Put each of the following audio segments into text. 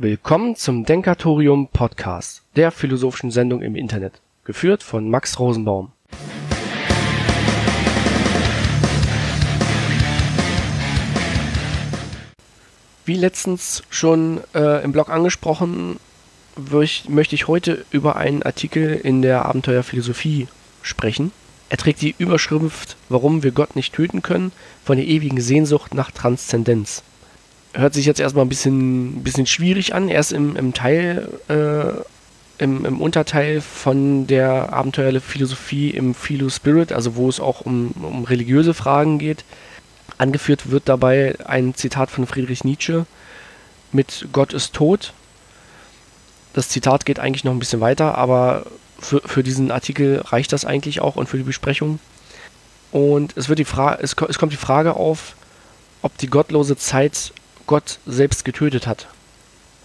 Willkommen zum Denkatorium Podcast, der philosophischen Sendung im Internet, geführt von Max Rosenbaum. Wie letztens schon äh, im Blog angesprochen, ich, möchte ich heute über einen Artikel in der Abenteuerphilosophie sprechen. Er trägt die Überschrift Warum wir Gott nicht töten können, von der ewigen Sehnsucht nach Transzendenz. Hört sich jetzt erstmal ein bisschen, bisschen schwierig an. Er ist im, im Teil, äh, im, im Unterteil von der Abenteuerphilosophie im Philo Spirit, also wo es auch um, um religiöse Fragen geht. Angeführt wird dabei ein Zitat von Friedrich Nietzsche mit Gott ist tot. Das Zitat geht eigentlich noch ein bisschen weiter, aber für, für diesen Artikel reicht das eigentlich auch und für die Besprechung. Und es, wird die es, es kommt die Frage auf, ob die gottlose Zeit Gott selbst getötet hat.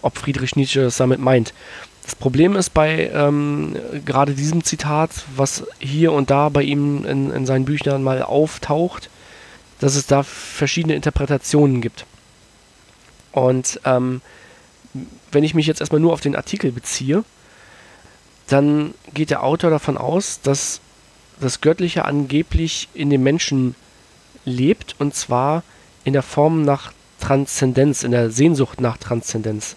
Ob Friedrich Nietzsche das damit meint. Das Problem ist bei ähm, gerade diesem Zitat, was hier und da bei ihm in, in seinen Büchern mal auftaucht, dass es da verschiedene Interpretationen gibt. Und ähm, wenn ich mich jetzt erstmal nur auf den Artikel beziehe, dann geht der Autor davon aus, dass das Göttliche angeblich in dem Menschen lebt und zwar in der Form nach Transzendenz, in der Sehnsucht nach Transzendenz.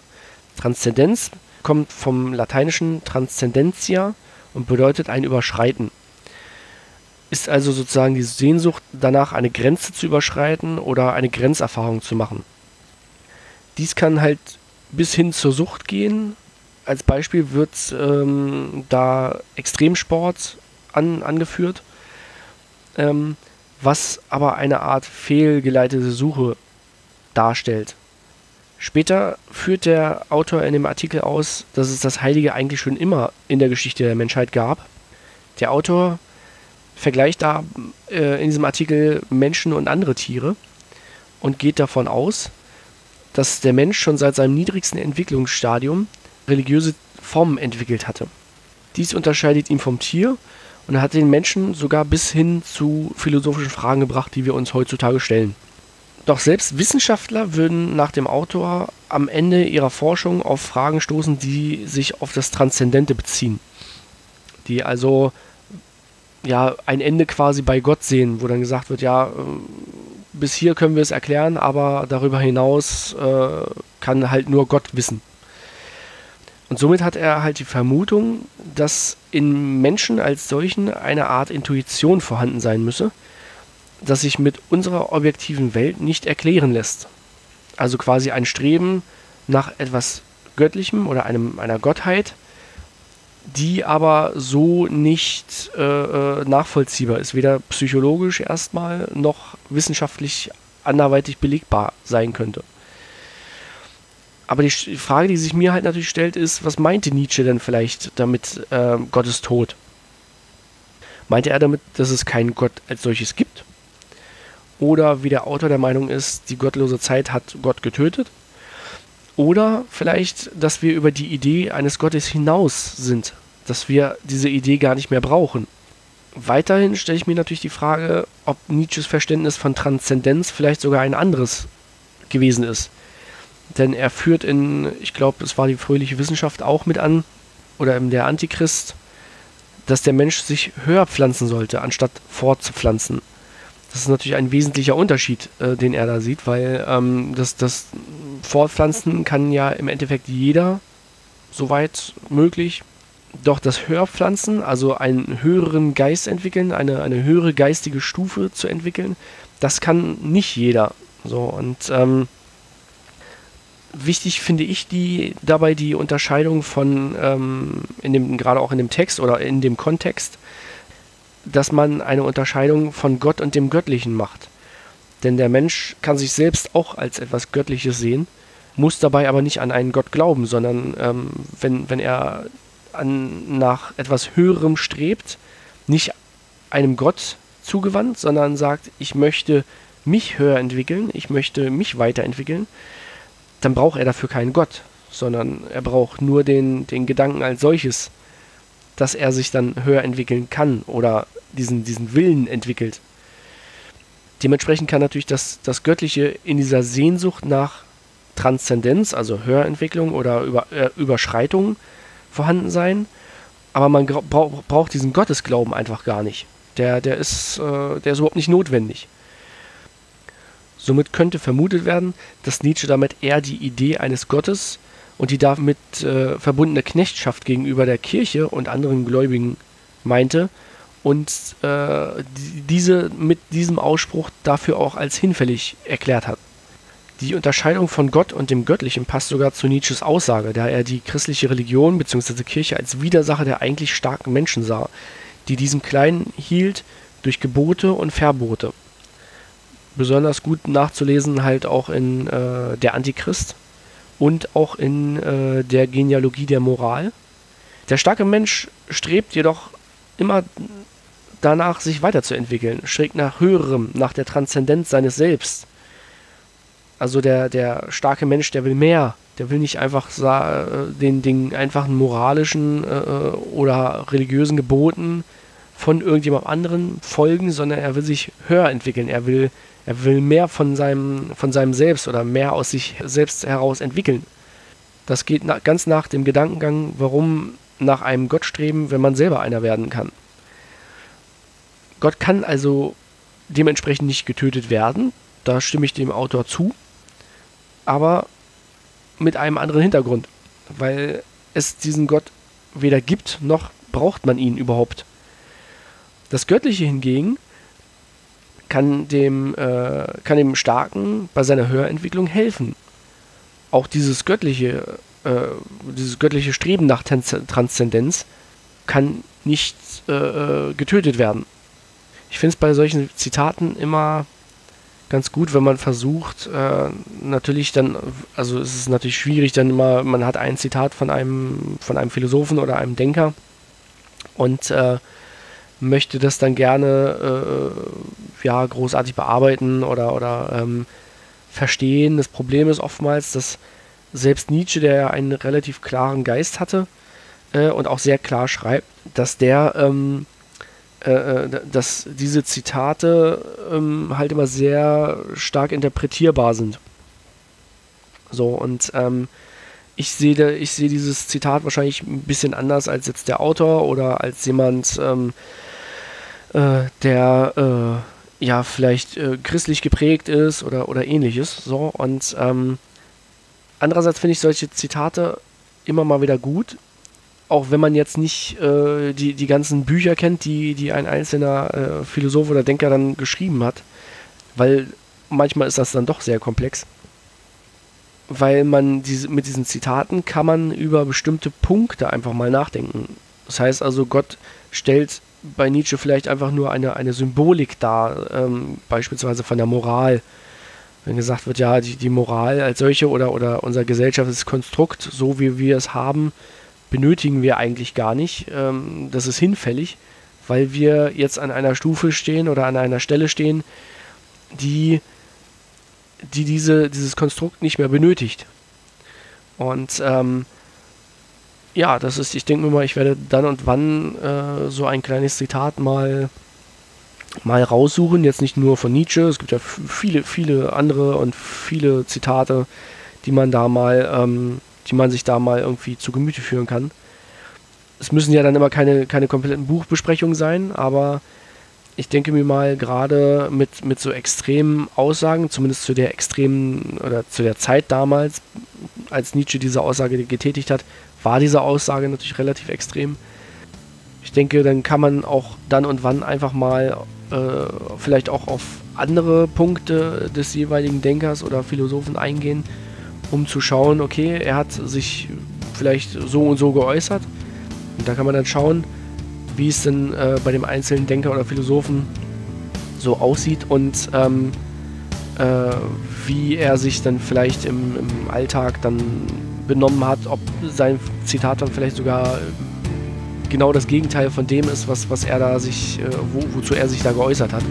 Transzendenz kommt vom lateinischen Transcendentia und bedeutet ein Überschreiten. Ist also sozusagen die Sehnsucht danach, eine Grenze zu überschreiten oder eine Grenzerfahrung zu machen. Dies kann halt bis hin zur Sucht gehen, als Beispiel wird ähm, da Extremsport an, angeführt, ähm, was aber eine Art fehlgeleitete Suche darstellt. Später führt der Autor in dem Artikel aus, dass es das Heilige eigentlich schon immer in der Geschichte der Menschheit gab. Der Autor vergleicht da äh, in diesem Artikel Menschen und andere Tiere und geht davon aus, dass der Mensch schon seit seinem niedrigsten Entwicklungsstadium religiöse Formen entwickelt hatte. Dies unterscheidet ihn vom Tier und hat den Menschen sogar bis hin zu philosophischen Fragen gebracht, die wir uns heutzutage stellen. Doch selbst Wissenschaftler würden nach dem Autor am Ende ihrer Forschung auf Fragen stoßen, die sich auf das Transzendente beziehen. Die also ja ein Ende quasi bei Gott sehen, wo dann gesagt wird, ja, äh, bis hier können wir es erklären, aber darüber hinaus äh, kann halt nur Gott wissen. Und somit hat er halt die Vermutung, dass in Menschen als solchen eine Art Intuition vorhanden sein müsse, das sich mit unserer objektiven Welt nicht erklären lässt. Also quasi ein Streben nach etwas Göttlichem oder einem, einer Gottheit, die aber so nicht äh, äh nachvollziehbar ist, weder psychologisch erstmal noch wissenschaftlich anderweitig belegbar sein könnte. Aber die Frage, die sich mir halt natürlich stellt, ist, was meinte Nietzsche denn vielleicht damit, äh, Gott ist tot? Meinte er damit, dass es keinen Gott als solches gibt? Oder wie der Autor der Meinung ist, die gottlose Zeit hat Gott getötet? Oder vielleicht, dass wir über die Idee eines Gottes hinaus sind, dass wir diese Idee gar nicht mehr brauchen. Weiterhin stelle ich mir natürlich die Frage, ob Nietzsches Verständnis von Transzendenz vielleicht sogar ein anderes gewesen ist denn er führt in, ich glaube, es war die fröhliche Wissenschaft auch mit an, oder in der Antichrist, dass der Mensch sich höher pflanzen sollte, anstatt fortzupflanzen. Das ist natürlich ein wesentlicher Unterschied, äh, den er da sieht, weil ähm, das, das Fortpflanzen kann ja im Endeffekt jeder, soweit möglich. Doch das Hörpflanzen, also einen höheren Geist entwickeln, eine, eine höhere geistige Stufe zu entwickeln, das kann nicht jeder. So, und ähm, wichtig finde ich die dabei die Unterscheidung von ähm, in dem gerade auch in dem Text oder in dem Kontext, dass man eine Unterscheidung von Gott und dem Göttlichen macht. Denn der Mensch kann sich selbst auch als etwas Göttliches sehen, muss dabei aber nicht an einen Gott glauben, sondern ähm, wenn, wenn er an, nach etwas Höherem strebt, nicht einem Gott zugewandt, sondern sagt, ich möchte mich höher entwickeln, ich möchte mich weiterentwickeln, dann braucht er dafür keinen Gott, sondern er braucht nur den, den Gedanken als solches, dass er sich dann höher entwickeln kann oder diesen, diesen Willen entwickelt. Dementsprechend kann natürlich das, das Göttliche in dieser Sehnsucht nach Transzendenz, also Hörentwicklung oder Über, äh, Überschreitung vorhanden sein, aber man brauch, braucht diesen Gottesglauben einfach gar nicht. Der, der, ist, äh, der ist überhaupt nicht notwendig. Somit könnte vermutet werden, dass Nietzsche damit eher die Idee eines Gottes und die damit äh, verbundene Knechtschaft gegenüber der Kirche und anderen Gläubigen meinte und äh, diese mit diesem Ausspruch dafür auch als hinfällig erklärt hat. Die Unterscheidung von Gott und dem Göttlichen passt sogar zu Nietzsches Aussage, da er die christliche Religion bzw. Kirche als Widersacher der eigentlich starken Menschen sah, die diesen Kleinen hielt durch Gebote und Verbote. Besonders gut nachzulesen halt auch in äh, Der Antichrist und auch in äh, der Genealogie der Moral. Der starke Mensch strebt jedoch immer danach, sich weiterzuentwickeln, strebt nach Höherem, nach der Transzendenz seines Selbst also der, der starke Mensch, der will mehr. Der will nicht einfach äh, den, den einfachen moralischen äh, oder religiösen Geboten von irgendjemand anderen folgen, sondern er will sich höher entwickeln. Er will, er will mehr von seinem, von seinem Selbst oder mehr aus sich selbst heraus entwickeln. Das geht ganz nach dem Gedankengang, warum nach einem Gott streben, wenn man selber einer werden kann. Gott kann also dementsprechend nicht getötet werden. Da stimme ich dem Autor zu aber mit einem anderen Hintergrund, weil es diesen Gott weder gibt, noch braucht man ihn überhaupt. Das Göttliche hingegen kann dem, äh, kann dem Starken bei seiner Hörentwicklung helfen. Auch dieses göttliche, äh, dieses göttliche Streben nach Transzendenz kann nicht äh, äh getötet werden. Ich finde es bei solchen Zitaten immer ganz gut, wenn man versucht, äh, natürlich dann, also es ist natürlich schwierig, dann immer, man hat ein Zitat von einem, von einem Philosophen oder einem Denker und äh, möchte das dann gerne äh, ja, großartig bearbeiten oder, oder ähm, verstehen. Das Problem ist oftmals, dass selbst Nietzsche, der einen relativ klaren Geist hatte äh, und auch sehr klar schreibt, dass der ähm, äh, äh, dass diese Zitate ähm, halt immer sehr stark interpretierbar sind. So, und ähm, ich sehe ich seh dieses Zitat wahrscheinlich ein bisschen anders als jetzt der Autor oder als jemand, ähm, äh, der äh, ja vielleicht äh, christlich geprägt ist oder, oder ähnliches. So, und ähm, andererseits finde ich solche Zitate immer mal wieder gut, auch wenn man jetzt nicht äh, die, die ganzen Bücher kennt, die, die ein einzelner äh, Philosoph oder Denker dann geschrieben hat, weil manchmal ist das dann doch sehr komplex. Weil man diese, mit diesen Zitaten kann man über bestimmte Punkte einfach mal nachdenken. Das heißt also, Gott stellt bei Nietzsche vielleicht einfach nur eine, eine Symbolik dar, ähm, beispielsweise von der Moral. Wenn gesagt wird, ja, die, die Moral als solche oder, oder unser gesellschaftliches Konstrukt, so wie wir es haben, benötigen wir eigentlich gar nicht. Ähm, das ist hinfällig, weil wir jetzt an einer Stufe stehen oder an einer Stelle stehen, die, die diese, dieses Konstrukt nicht mehr benötigt. Und ähm, ja, das ist, ich denke mir mal, ich werde dann und wann äh, so ein kleines Zitat mal, mal raussuchen. Jetzt nicht nur von Nietzsche, es gibt ja viele, viele andere und viele Zitate, die man da mal ähm, die man sich da mal irgendwie zu Gemüte führen kann. Es müssen ja dann immer keine, keine kompletten Buchbesprechungen sein, aber ich denke mir mal, gerade mit, mit so extremen Aussagen, zumindest zu der extremen oder zu der Zeit damals, als Nietzsche diese Aussage getätigt hat, war diese Aussage natürlich relativ extrem. Ich denke, dann kann man auch dann und wann einfach mal äh, vielleicht auch auf andere Punkte des jeweiligen Denkers oder Philosophen eingehen um zu schauen, okay, er hat sich vielleicht so und so geäußert. Und da kann man dann schauen, wie es denn äh, bei dem einzelnen Denker oder Philosophen so aussieht und ähm, äh, wie er sich dann vielleicht im, im, Alltag dann benommen hat, ob sein Zitat dann vielleicht sogar genau das Gegenteil von dem ist, was, was er da sich, äh, wo, wozu er sich da geäußert hat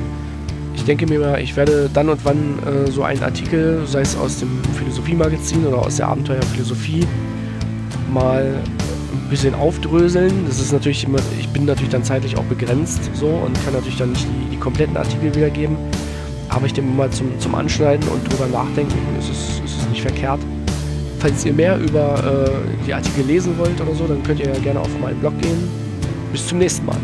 ich denke mir mal, ich werde dann und wann äh, so einen Artikel, sei es aus dem Philosophie-Magazin oder aus der Abenteuerphilosophie, mal ein bisschen aufdröseln. Das ist natürlich immer, ich bin natürlich dann zeitlich auch begrenzt so und kann natürlich dann nicht die, die kompletten Artikel wiedergeben. Aber ich denke mal zum, zum Anschneiden und drüber nachdenken ist es, ist es nicht verkehrt. falls ihr mehr über äh, die Artikel lesen wollt oder so, dann könnt ihr ja gerne auf meinen Blog gehen. Bis zum nächsten Mal.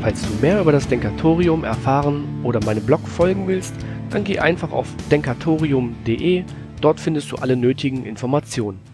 Falls du mehr über das Denkatorium erfahren oder meinem Blog folgen willst, dann geh einfach auf denkatorium.de. Dort findest du alle nötigen Informationen.